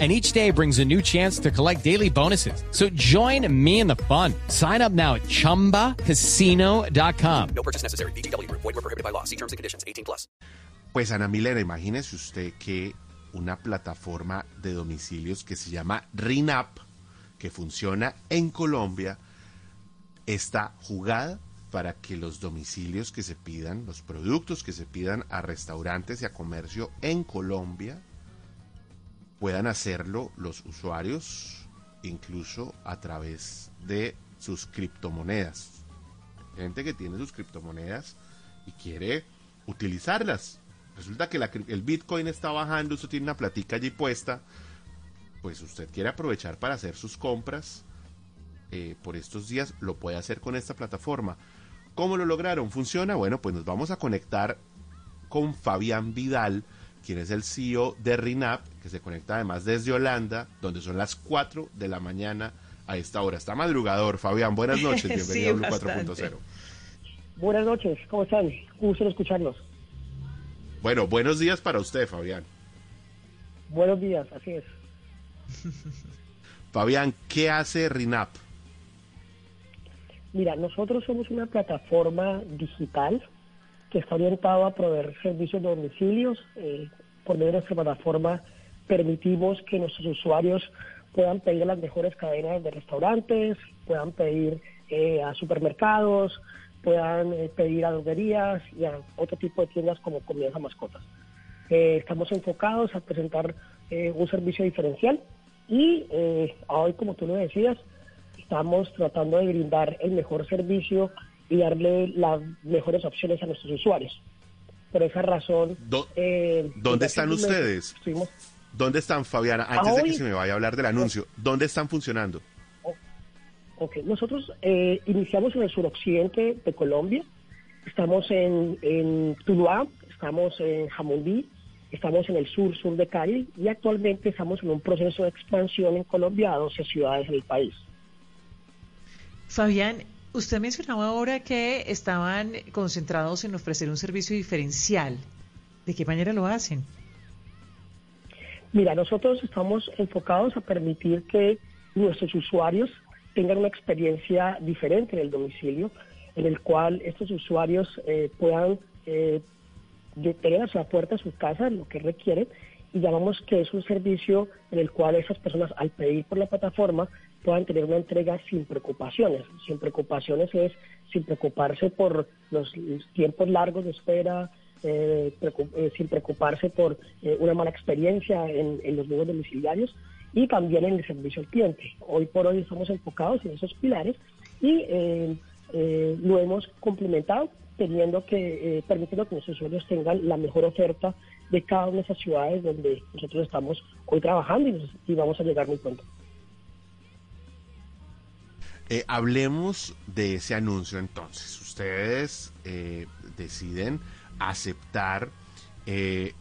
and each day brings a new chance to collect daily bonuses. So join me in the fun. Sign up now at ChumbaCasino.com. No purchase necessary. BGW. Void were prohibited by law. See terms and conditions. 18 plus. Pues Ana Milena, imagínese usted que una plataforma de domicilios que se llama RINAP, que funciona en Colombia, está jugada para que los domicilios que se pidan, los productos que se pidan a restaurantes y a comercio en Colombia, puedan hacerlo los usuarios incluso a través de sus criptomonedas. Gente que tiene sus criptomonedas y quiere utilizarlas. Resulta que la el Bitcoin está bajando, usted tiene una platica allí puesta, pues usted quiere aprovechar para hacer sus compras eh, por estos días, lo puede hacer con esta plataforma. ¿Cómo lo lograron? ¿Funciona? Bueno, pues nos vamos a conectar con Fabián Vidal, quien es el CEO de RINAP, que se conecta además desde Holanda, donde son las 4 de la mañana a esta hora. Está madrugador, Fabián. Buenas noches, bienvenido Sí, a Blue bastante. 4.0. Buenas noches, ¿cómo están? Gusto escucharlos. Bueno, buenos días para usted, Fabián. Buenos días, así es. Fabián, ¿qué hace RINAP? Mira, nosotros somos una plataforma digital está orientada a proveer servicios de domicilios. Eh, por medio de nuestra plataforma permitimos que nuestros usuarios puedan pedir a las mejores cadenas de restaurantes, puedan pedir eh, a supermercados, puedan eh, pedir a droguerías y a otro tipo de tiendas como comidas a mascotas. Eh, estamos enfocados a presentar un servicio diferencial y hoy, como tú lo decías, estamos tratando de brindar el mejor servicio y darle las mejores opciones a nuestros usuarios. Por esa razón... Do- eh, ¿Dónde están ustedes? estuvimos- ¿Dónde están, Fabián? Antes de que hoy- se me vaya a hablar del anuncio, ¿dónde están funcionando? Ok, nosotros eh, iniciamos en el suroccidente de Colombia, estamos en, en Tuluá, estamos en Jamundí, estamos en el sur, sur de Cali y actualmente estamos en un proceso de expansión en Colombia a 12 ciudades del país. Fabián, usted mencionaba ahora que estaban concentrados en ofrecer un servicio diferencial. ¿De qué manera lo hacen? Mira, nosotros estamos enfocados a permitir que nuestros usuarios tengan una experiencia diferente en el domicilio, en el cual estos usuarios eh, puedan eh, tener a su puerta de su casa lo que requieren y llamamos que es un servicio en el cual esas personas al pedir por la plataforma puedan tener una entrega sin preocupaciones. Sin preocupaciones es sin preocuparse por los, tiempos largos de espera, eh, eh, sin preocuparse por eh, una mala experiencia en, los nuevos domiciliarios y también en el servicio al cliente. Hoy por hoy estamos enfocados en esos pilares y lo hemos complementado teniendo que, eh, permitiendo que nuestros usuarios tengan la mejor oferta de cada una de esas ciudades donde nosotros estamos hoy trabajando y vamos a llegar muy pronto. Eh, hablemos de ese anuncio entonces. Ustedes eh, deciden aceptar eh,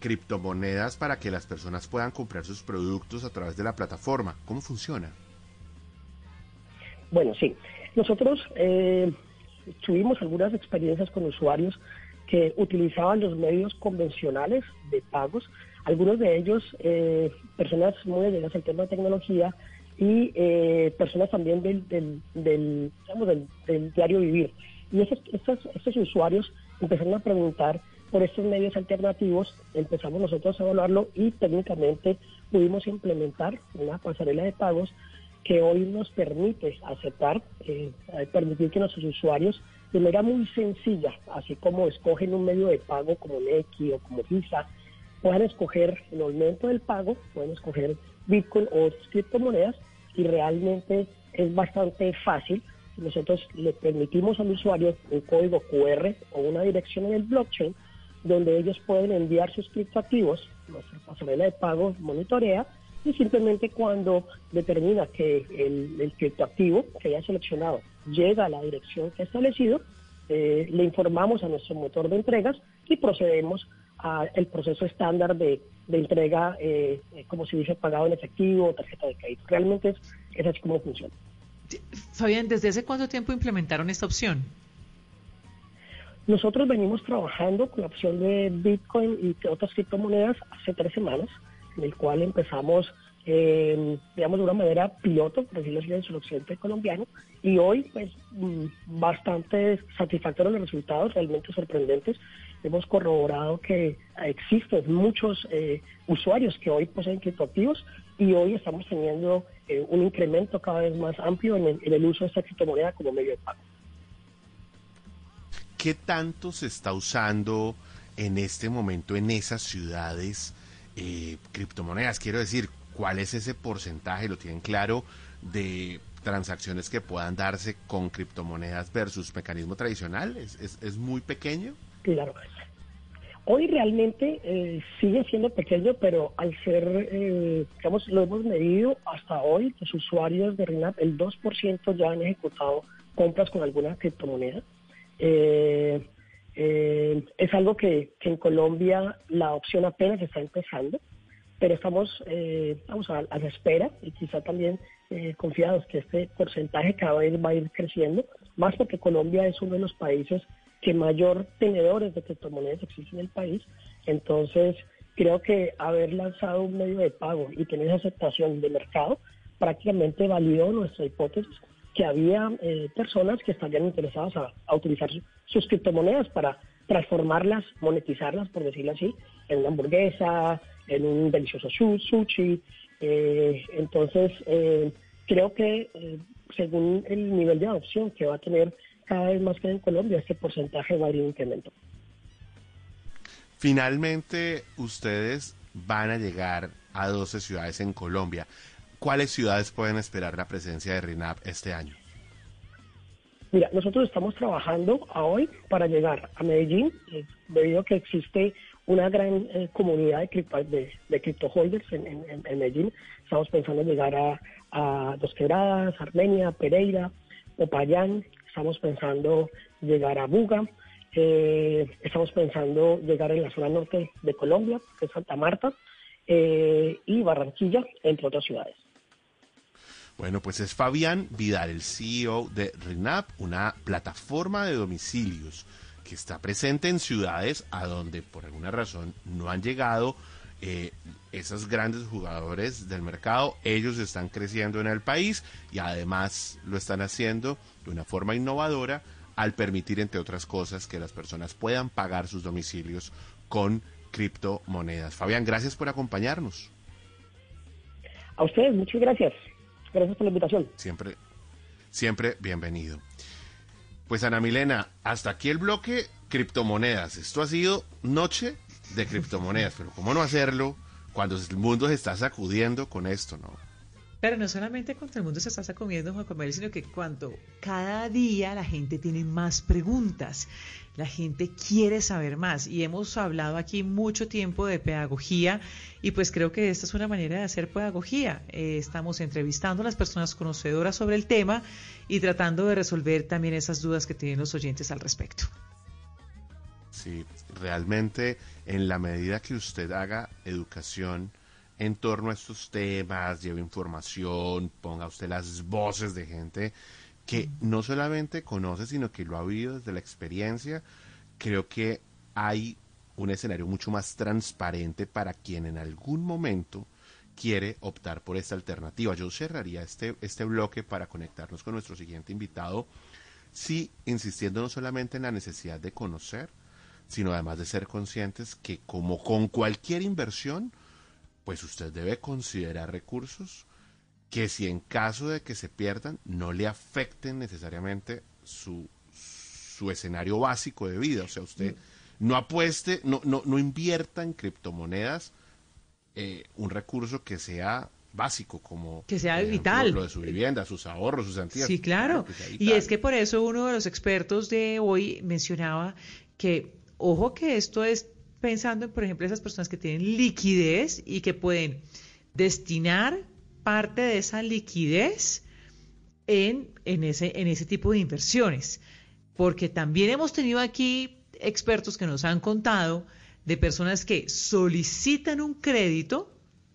criptomonedas para que las personas puedan comprar sus productos a través de la plataforma. ¿Cómo funciona? Bueno, sí. Nosotros eh, tuvimos algunas experiencias con usuarios que utilizaban los medios convencionales de pagos, algunos de ellos eh, personas muy allegadas al tema de tecnología y eh, personas también del, del, digamos, del, diario vivir. Y esos, estos, estos usuarios empezaron a preguntar por estos medios alternativos, empezamos nosotros a evaluarlo y técnicamente pudimos implementar una pasarela de pagos que hoy nos permite aceptar, eh, permitir que nuestros usuarios de manera muy sencilla, así como escogen un medio de pago como Nequi o como Visa, puedan escoger el momento del pago, pueden escoger Bitcoin o otras criptomonedas y realmente es bastante fácil. Nosotros le permitimos al usuario un código QR o una dirección en el blockchain donde ellos pueden enviar sus criptoactivos, nuestra pasarela de pago monitorea y simplemente cuando determina que el, criptoactivo que haya seleccionado llega a la dirección que ha establecido, eh, le informamos a nuestro motor de entregas y procedemos al proceso estándar de, entrega, eh, como si hubiese pagado en efectivo o tarjeta de crédito. Realmente es, es así como funciona. Fabián, ¿desde hace cuánto tiempo implementaron esta opción? Nosotros venimos trabajando con la opción de Bitcoin y otras criptomonedas hace tres semanas, en el cual empezamos, eh, digamos, de una manera piloto, por decirlo así, en el occidente colombiano, y hoy, pues, mm, bastante satisfactorios los resultados, realmente sorprendentes. Hemos corroborado que existen muchos eh, usuarios que hoy poseen criptoactivos y hoy estamos teniendo eh, un incremento cada vez más amplio en el, en el uso de esta criptomoneda como medio de pago. ¿qué tanto se está usando en este momento en esas ciudades eh, criptomonedas? Quiero decir, ¿cuál es ese porcentaje? ¿Lo tienen claro? De transacciones que puedan darse con criptomonedas versus mecanismo tradicional? ¿Es, muy pequeño? Claro. Hoy realmente eh, sigue siendo pequeño, pero al ser, eh, digamos, lo hemos medido hasta hoy, los usuarios de RINAP, el 2% ya han ejecutado compras con alguna criptomoneda. Eh, eh, es algo que, en Colombia la opción apenas está empezando, pero estamos eh, a, la espera y quizá también eh, confiados que este porcentaje cada vez va a ir creciendo, más porque Colombia es uno de los países que mayor tenedores de criptomonedas existe en el país. Entonces, creo que haber lanzado un medio de pago y tener esa aceptación de mercado prácticamente validó nuestra hipótesis que había eh, personas que estarían interesadas a, utilizar sus criptomonedas para transformarlas, monetizarlas, por decirlo así, en una hamburguesa, en un delicioso sushi. Eh, entonces, eh, creo que según el nivel de adopción que va a tener cada vez más que en Colombia, este porcentaje va a ir en incremento. Finalmente, ustedes van a llegar a 12 ciudades en Colombia. ¿cuáles ciudades pueden esperar la presencia de RINAP este año? Mira, nosotros estamos trabajando a hoy para llegar a Medellín, eh, debido a que existe una gran eh, comunidad de, de, de holders en, Medellín. Estamos pensando en llegar a, Dos Quebradas, Armenia, Pereira, Popayán. Estamos pensando llegar a Buga. Eh, estamos pensando llegar en la zona norte de Colombia, que es Santa Marta, y Barranquilla, entre otras ciudades. Bueno, pues es Fabián Vidal, el CEO de RINAP, una plataforma de domicilios que está presente en ciudades a donde por alguna razón no han llegado eh, esos grandes jugadores del mercado. Ellos están creciendo en el país y además lo están haciendo de una forma innovadora al permitir, entre otras cosas, que las personas puedan pagar sus domicilios con criptomonedas. Fabián, gracias por acompañarnos. A ustedes, muchas gracias. Gracias por la invitación. Siempre, siempre bienvenido. Pues Ana Milena, hasta aquí el bloque criptomonedas. Esto ha sido noche de criptomonedas, pero ¿cómo no hacerlo cuando el mundo se está sacudiendo con esto, no? Pero no solamente cuando el mundo se está sacudiendo, Juan Manuel, sino que cuando cada día la gente tiene más preguntas, la gente quiere saber más. Y hemos hablado aquí mucho tiempo de pedagogía y pues creo que esta es una manera de hacer pedagogía. Eh, estamos entrevistando a las personas conocedoras sobre el tema y tratando de resolver también esas dudas que tienen los oyentes al respecto. Sí, realmente en la medida que usted haga educación, en torno a estos temas, lleve información, ponga usted las voces de gente que no solamente conoce, sino que lo ha vivido desde la experiencia, creo que hay un escenario mucho más transparente para quien en algún momento quiere optar por esta alternativa. Yo cerraría este, este bloque para conectarnos con nuestro siguiente invitado, sí insistiendo no solamente en la necesidad de conocer, sino además de ser conscientes que como con cualquier inversión, pues usted debe considerar recursos que si en caso de que se pierdan no le afecten necesariamente su, su escenario básico de vida. O sea, usted no apueste, no, no, no invierta en criptomonedas eh, un recurso que sea básico como que sea vital. lo de su vivienda sus ahorros sus antiguas sí claro. y es que por eso uno de los expertos de hoy mencionaba que ojo que esto es pensando en, por ejemplo, esas personas que tienen liquidez y que pueden destinar parte de esa liquidez en, en, ese, en ese tipo de inversiones. Porque también hemos tenido aquí expertos que nos han contado de personas que solicitan un crédito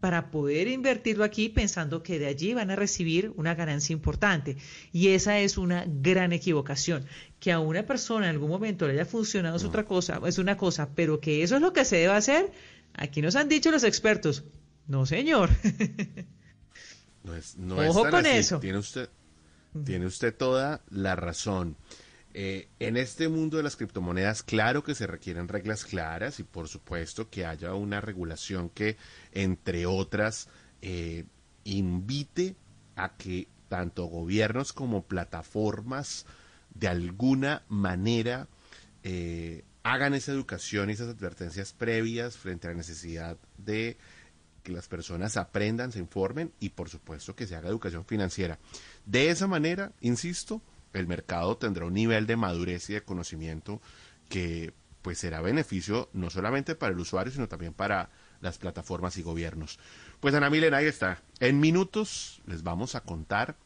para poder invertirlo aquí pensando que de allí van a recibir una ganancia importante. Y esa es una gran equivocación. Que a una persona en algún momento le haya funcionado es otra cosa, es una cosa, pero que eso es lo que se debe hacer, aquí nos han dicho los expertos. No, señor. No es, Ojo con así. eso. Tiene usted, tiene usted toda la razón. Eh, en este mundo de las criptomonedas, claro que se requieren reglas claras y por supuesto que haya una regulación que, entre otras, eh, invite a que tanto gobiernos como plataformas de alguna manera eh, hagan esa educación y esas advertencias previas frente a la necesidad de que las personas aprendan, se informen y por supuesto que se haga educación financiera. De esa manera, insisto, el mercado tendrá un nivel de madurez y de conocimiento que pues será beneficio no solamente para el usuario, sino también para las plataformas y gobiernos. Pues Ana Milen, ahí está. En minutos les vamos a contar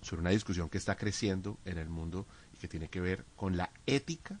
sobre una discusión que está creciendo en el mundo y que tiene que ver con la ética